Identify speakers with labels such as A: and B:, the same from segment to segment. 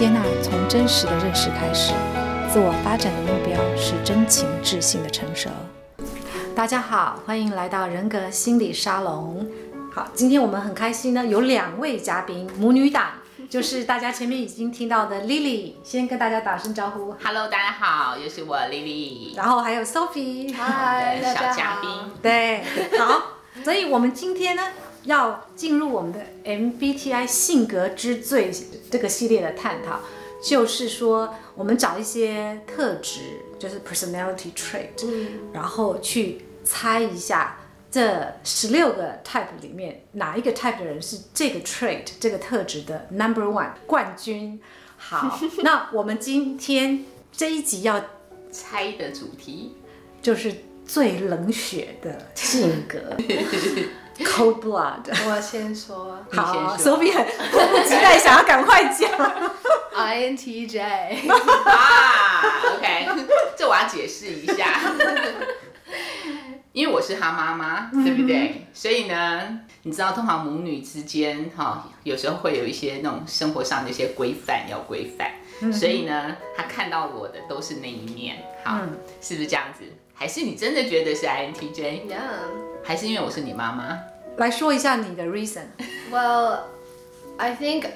A: 接纳从真实的认识开始，自我发展的目标是真情智性的成熟。大家好，欢迎来到人格心理沙龙。好，今天我们很开心呢，有两位嘉宾，母女档，就是大家前面已经听到的 Lily，先跟大家打声招呼。
B: Hello，大家好，又是我 Lily。
A: 然后还有 Sophie，
B: 嗨，小嘉宾。
A: 对，好，所以我们今天呢。要进入我们的 MBTI 性格之最这个系列的探讨，就是说我们找一些特质，就是 personality trait，嗯，然后去猜一下这十六个 type 里面哪一个 type 的人是这个 trait 这个特质的 number one 冠军。好，那我们今天这一集要
B: 猜的主题
A: 就是最冷血的性格。Cold blood，
C: 我先说。
A: 好，Sophie 很迫不及待想要赶快讲。
C: INTJ
B: 啊，OK，这我要解释一下，因为我是他妈妈，对不对？嗯、所以呢，你知道，通常母女之间哈，有时候会有一些那种生活上的一些规范要规范，嗯、所以呢，他看到我的都是那一面，好，嗯、是不是这样子？还是你真的觉得是 INTJ？Yeah. 还是因为我是你妈妈，
A: 来说一下你的
C: reason。Well, I think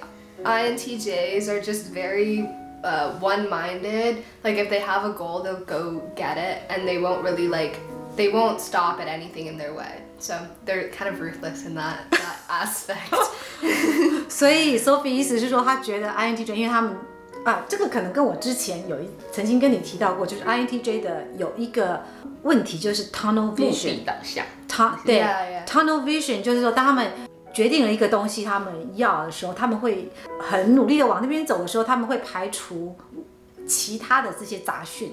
C: INTJs are just very uh, one-minded. Like if they have a goal, they'll go get it, and they won't really like they won't stop at anything in their way. So they're kind of ruthless in that that aspect.
A: 所以 Sophie 意思是说，她觉得 INTJ，因为他们 啊，这个可能跟我之前有一曾经跟你提到过，就是 INTJ 的有一个问题就是 tunnel vision
B: 导向。
A: 他对 tunnel vision 就是说，当他们决定了一个东西他们要的时候，他们会很努力的往那边走的时候，他们会排除其他的这些杂讯，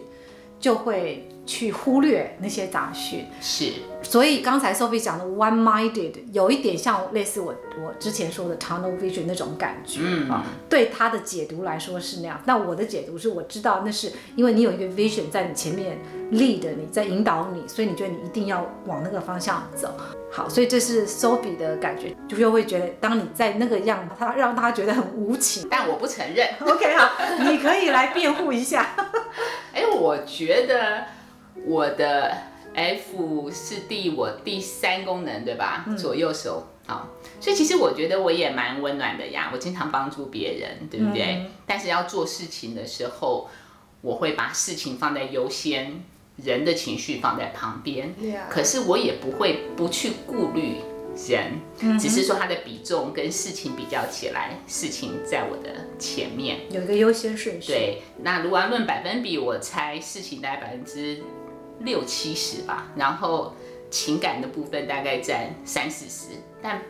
A: 就会去忽略那些杂讯。
B: 是，
A: 所以刚才 Sophie 讲的 one-minded 有一点像类似我我之前说的 tunnel vision 那种感觉啊。嗯、对他的解读来说是那样，那我的解读是我知道那是因为你有一个 vision 在你前面。lead 你在引导你，所以你觉得你一定要往那个方向走。好，所以这是 Sophie 的感觉，就又会觉得当你在那个样，他让他觉得很无情。
B: 但我不承认。
A: OK，好，你可以来辩护一下。
B: 哎，我觉得我的 F 是第我第三功能对吧？嗯、左右手。好，所以其实我觉得我也蛮温暖的呀，我经常帮助别人，对不对？嗯、但是要做事情的时候，我会把事情放在优先。人的情绪放在旁边.可是我也不会不去顾虑人，mm hmm. 只是说他的比重跟事情比较起来，事情在我的前面，
A: 有一个优先顺序。
B: 对，那如果要论百分比，我猜事情大概百分之六七十吧，然后情感的部分大概占三四十，但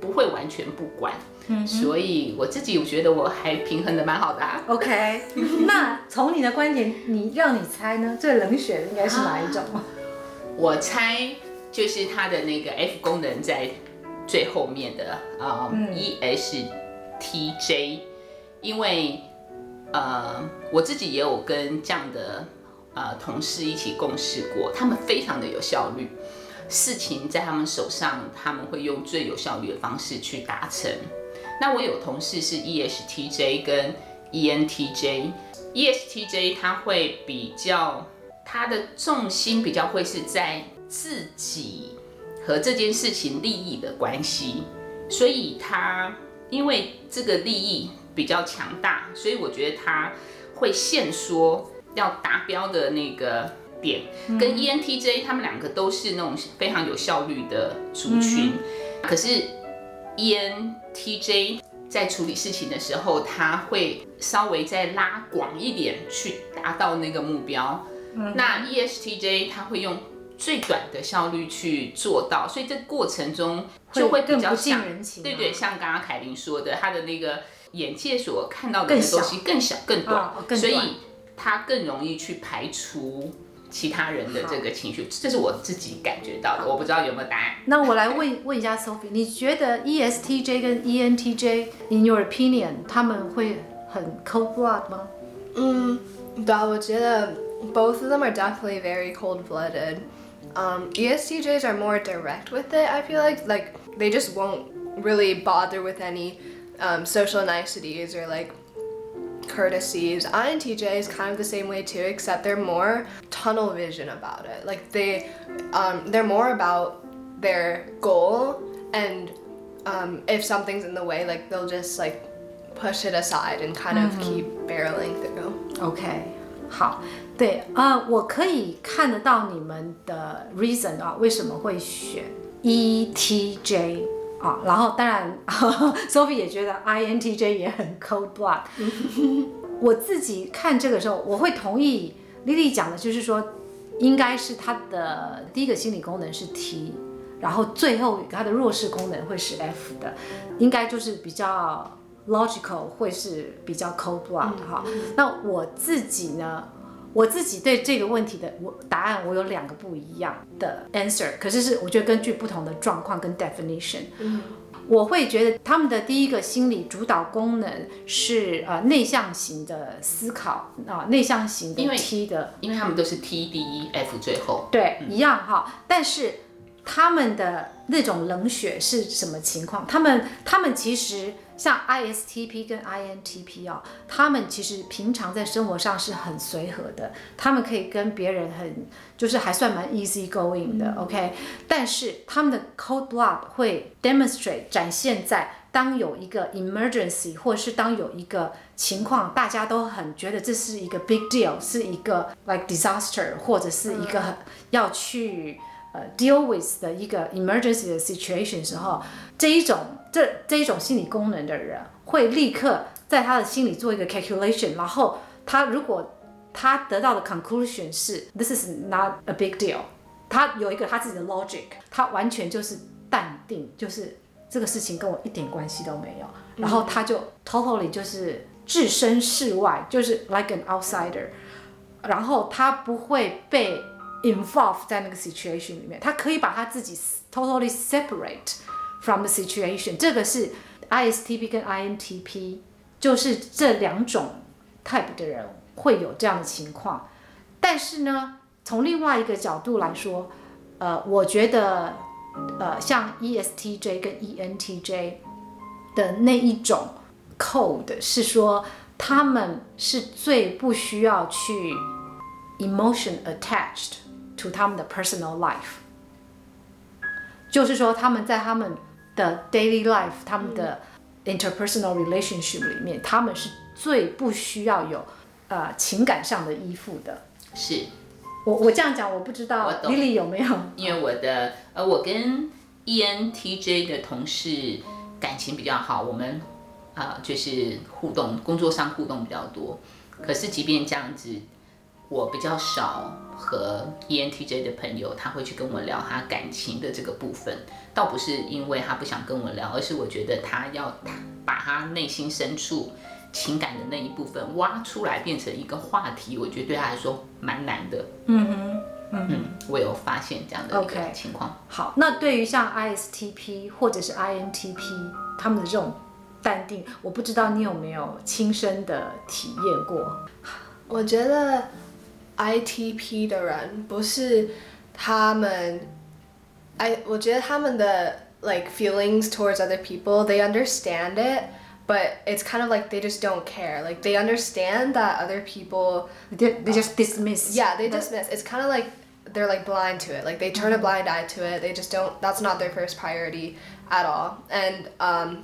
B: 不会完全不管。嗯，所以我自己我觉得我还平衡的蛮好的啊。
A: OK，那从你的观点，你让你猜呢？最冷血的应该是哪一种？啊，
B: 我猜就是它的那个 F 功能在最后面的啊，嗯，ESTJ，因为呃我自己也有跟这样的呃同事一起共事过，他们非常的有效率，事情在他们手上，他们会用最有效率的方式去达成。那我有同事是 ESTJ 跟 ENTJ，ESTJ 他会比较，他的重心比较会是在自己和这件事情利益的关系，所以他因为这个利益比较强大，所以我觉得他会限缩要达标的那个点，跟 ENTJ 他们两个都是那种非常有效率的族群，可是。ENTJ 在处理事情的时候，他会稍微再拉广一点去达到那个目标。嗯、那 ESTJ 他会用最短的效率去做到，所以这过程中就会比较像，对对，像刚刚凯琳说的，他的那个眼界所看到的东西更小、更短，哦、更短，所以他更容易去排除。其他人的这个情绪，这是我自己感觉到的，我不知道有没有答案。
A: 那我来问问一下 Sophie，你觉得 ESTJ 跟 ENTJ，in your opinion，他们会很 cold blood 吗？
C: 嗯，对啊，我觉得 both of them are definitely very cold blooded. Um, ESTJs are more direct with it. I feel like like they just won't really bother with any um, social niceties or like. courtesies. INTJ is kind of the same way too, except they're more tunnel vision about it. Like they, um, they're more about their goal, and um, if something's in the way, like they'll just like push it aside and kind of keep barreling through.
A: OK，好，对啊、呃我可以看得到你们的 reason 啊，为什么会选 ETJ 啊？然后当然，Sophie 也觉得 INTJ 也很 cold blood。我自己看这个时候，我会同意 Lily 讲的，就是说，应该是他的第一个心理功能是 T，然后最后他的弱势功能会是 F 的，应该就是比较 logical，会是比较 cold blood 哈。那我自己呢，我自己对这个问题的我答案，我有两个不一样的 answer，可是是我觉得根据不同的状况跟 definition。我会觉得他们的第一个心理主导功能是呃内向型的思考啊、呃，内向型的 T 的，
B: 因为他们都是 T D E F 最后，
A: 对，一样哈。但是他们的那种冷血是什么情况？他们他们其实像 ISTP 跟 INTP 哦，他们其实平常在生活上是很随和的，他们可以跟别人很就是还算蛮 easy going 的、嗯、，OK。但是他们的 cold blood 会 demonstrate 展现在当有一个 emergency 或是当有一个情况，大家都很觉得这是一个 big deal，是一个 like disaster 或者是一个要去。呃，deal with 的一个 emergency 的 situation 时候，这一种这这一种心理功能的人会立刻在他的心里做一个 calculation，然后他如果他得到的 conclusion 是 this is not a big deal，他有一个他自己的 logic，他完全就是淡定，就是这个事情跟我一点关系都没有，然后他就 totally 就是置身事外，就是 like an outsider，然后他不会被。Involve 在那个 situation 里面，他可以把他自己 totally separate from the situation。这个是 ISTP 跟 INTP，就是这两种 type 的人会有这样的情况。但是呢，从另外一个角度来说，呃，我觉得，呃，像 ESTJ 跟 ENTJ 的那一种 code 是说，他们是最不需要去 emotion attached。To 他们的 personal life，就是说他们在他们的 daily life，他们的 interpersonal relationship 里面，他们是最不需要有呃情感上的依附的。
B: 是，
A: 我我这样讲，我不知道 Lily 有没有？
B: 因为我的呃，我跟 ENTJ 的同事感情比较好，我们啊、呃、就是互动，工作上互动比较多。可是即便这样子。我比较少和 ENTJ 的朋友，他会去跟我聊他感情的这个部分，倒不是因为他不想跟我聊，而是我觉得他要把他内心深处情感的那一部分挖出来，变成一个话题，我觉得对他来说蛮难的。
A: 嗯哼，嗯哼，
B: 我有发现这样的一个情况。Okay.
A: 好，那对于像 ISTP 或者是 INTP 他们的这种淡定，我不知道你有没有亲身的体验过？
C: 我觉得。ITP 的人不是他们，I 我觉得他们的 like feelings towards other people they understand it but it's kind of like they just don't care like they understand that other people
A: they, they just dismiss
C: yeah they dismiss it's kind of like they're like blind to it like they turn a blind eye to it they just don't that's not their first priority at all and um,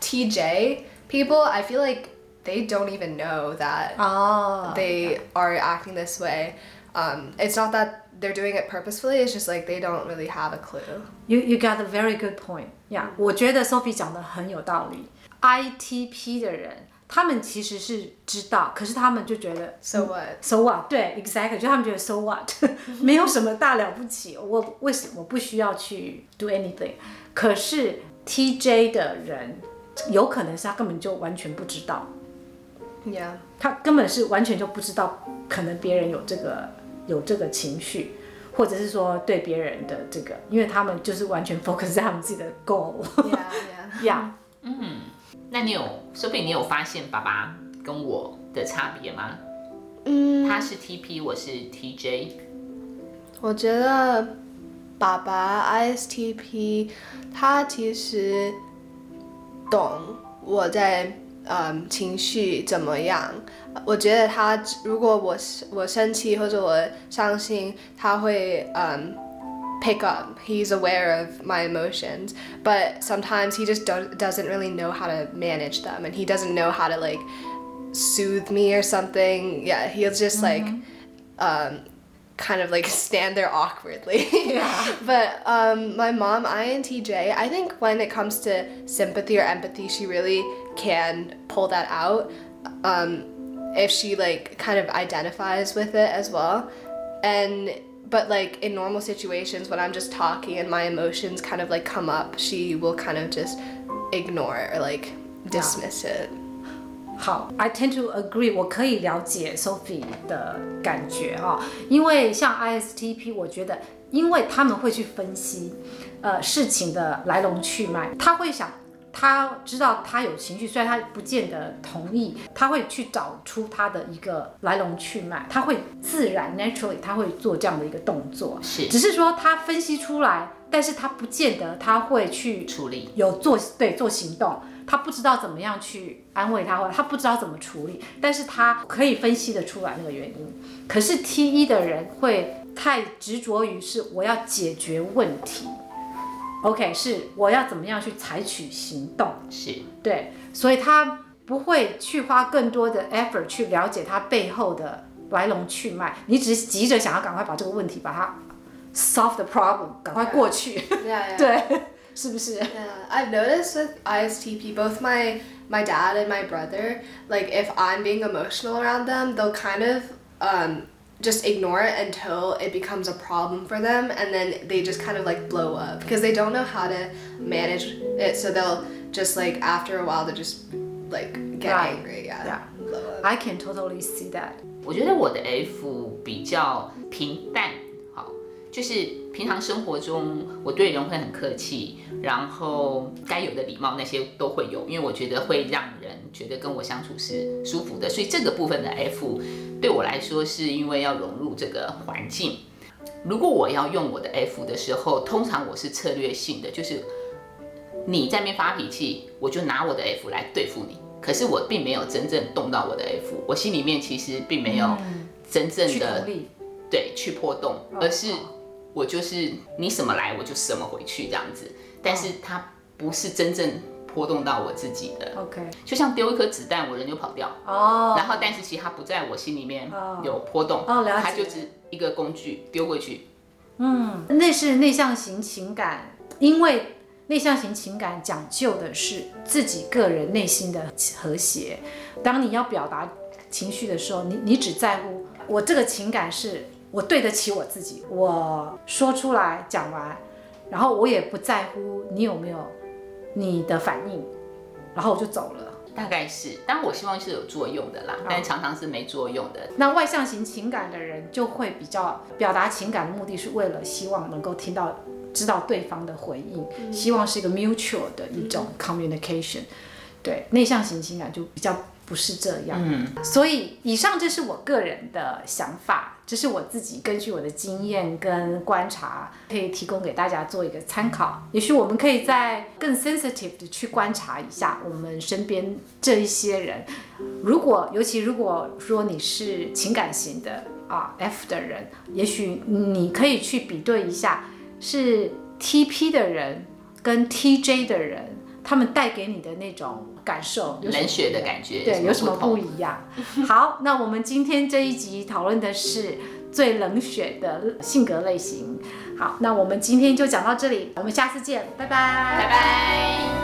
C: TJ people I feel like they don't even know that
A: oh,
C: they are acting this way. Um, it's not that they're doing it purposefully. It's just like they don't really have a clue.
A: You you got a very good point. Yeah，我觉得 Sophie 讲的很有道理。ITP 的人，他们其实是知道，可是他们就觉得
C: So what?
A: So what? 对，exactly，就他们觉得 So what？没有什么大了不起，我为什么我不需要去 do anything？可是 TJ 的人，有可能是他根本就完全不知道。
C: Yeah.
A: 他根本是完全就不知道，可能别人有这个有这个情绪，或者是说对别人的这个，因为他们就是完全 focus 在他们自己的 goal。
C: Yeah, yeah.
A: yeah.
B: 嗯，那你有，说不定你有发现爸爸跟我的差别吗？嗯，他是 TP，我是 TJ。
C: 我觉得爸爸 ISTP，他其实懂我在。嗯情绪怎么样。我觉得他如果我我生气或者我伤心，他会嗯。Um, pick up. He's aware of my emotions, but sometimes he just do- doesn't really know how to manage them and he doesn't know how to like soothe me or something. Yeah, he'll just mm-hmm. like um, kind of like stand there awkwardly.
A: Yeah.
C: but um, my mom, INTJ, I think when it comes to sympathy or empathy, she really can pull that out um, if she like kind of identifies with it as well. And but like in normal situations when I'm just talking and my emotions kind of like come up, she will kind of just ignore or like dismiss it.
A: 好，I tend to agree，我可以了解 Sophie 的感觉哈、哦，因为像 ISTP，我觉得因为他们会去分析，呃，事情的来龙去脉，他会想。他知道他有情绪，虽然他不见得同意，他会去找出他的一个来龙去脉，他会自然 naturally 他会做这样的一个动作，
B: 是，
A: 只是说他分析出来，但是他不见得他会去
B: 处理，
A: 有做对做行动，他不知道怎么样去安慰他，或者他不知道怎么处理，但是他可以分析得出来那个原因。可是 T 一的人会太执着于是我要解决问题。OK，是我要怎么样去采取行动？
B: 是
A: 对，所以他不会去花更多的 effort 去了解他背后的来龙去脉。你只是急着想要赶快把这个问题把它 solve the problem，赶快过去。
C: Yeah, yeah.
A: 对，是不是？
C: Yeah, I've noticed with ISTP, both my my dad and my brother, like if I'm being emotional around them, they'll kind of um just ignore it until it becomes a problem for them and then they just kind of like blow up because they don't know how to manage it so they'll just like after a while they just like get
A: right.
C: angry yeah,
A: yeah. I can totally see that
B: 我觉得我的 F 比较平淡好 就是平常生活中我对人会很客气然后该有的礼貌那些都会有因为我觉得会让人觉得跟我相处是舒服的所以这个部分的 F 对我来说，是因为要融入这个环境。如果我要用我的 F 的时候，通常我是策略性的，就是你在那边发脾气，我就拿我的 F 来对付你。可是我并没有真正动到我的 F，我心里面其实并没有真正的对去破洞，而是我就是你什么来我就什么回去这样子。但是它不是真正。波动到我自己的
A: ，OK，
B: 就像丢一颗子弹，我人就跑掉，
A: 哦、oh.，
B: 然后但是其实它不在我心里面有波动，
A: 哦，了解，
B: 它就是一个工具丢过去，
A: 嗯，那是内向型情感，因为内向型情感讲究的是自己个人内心的和谐，当你要表达情绪的时候，你你只在乎我这个情感是我对得起我自己，我说出来讲完，然后我也不在乎你有没有。你的反应，然后我就走了。
B: 大概是，但我希望是有作用的啦，但常常是没作用的。
A: 那外向型情感的人就会比较表达情感的目的是为了希望能够听到、知道对方的回应，嗯、希望是一个 mutual 的一种 communication。嗯、对，内向型情感就比较。不是这样，嗯，所以以上这是我个人的想法，这是我自己根据我的经验跟观察，可以提供给大家做一个参考。也许我们可以再更 sensitive 的去观察一下我们身边这一些人。如果尤其如果说你是情感型的啊 F 的人，也许你可以去比对一下，是 TP 的人跟 TJ 的人，他们带给你的那种。感受
B: 冷血的感觉，
A: 对，有什么不一样？好，那我们今天这一集讨论的是最冷血的性格类型。好，那我们今天就讲到这里，我们下次见，拜拜，
B: 拜拜。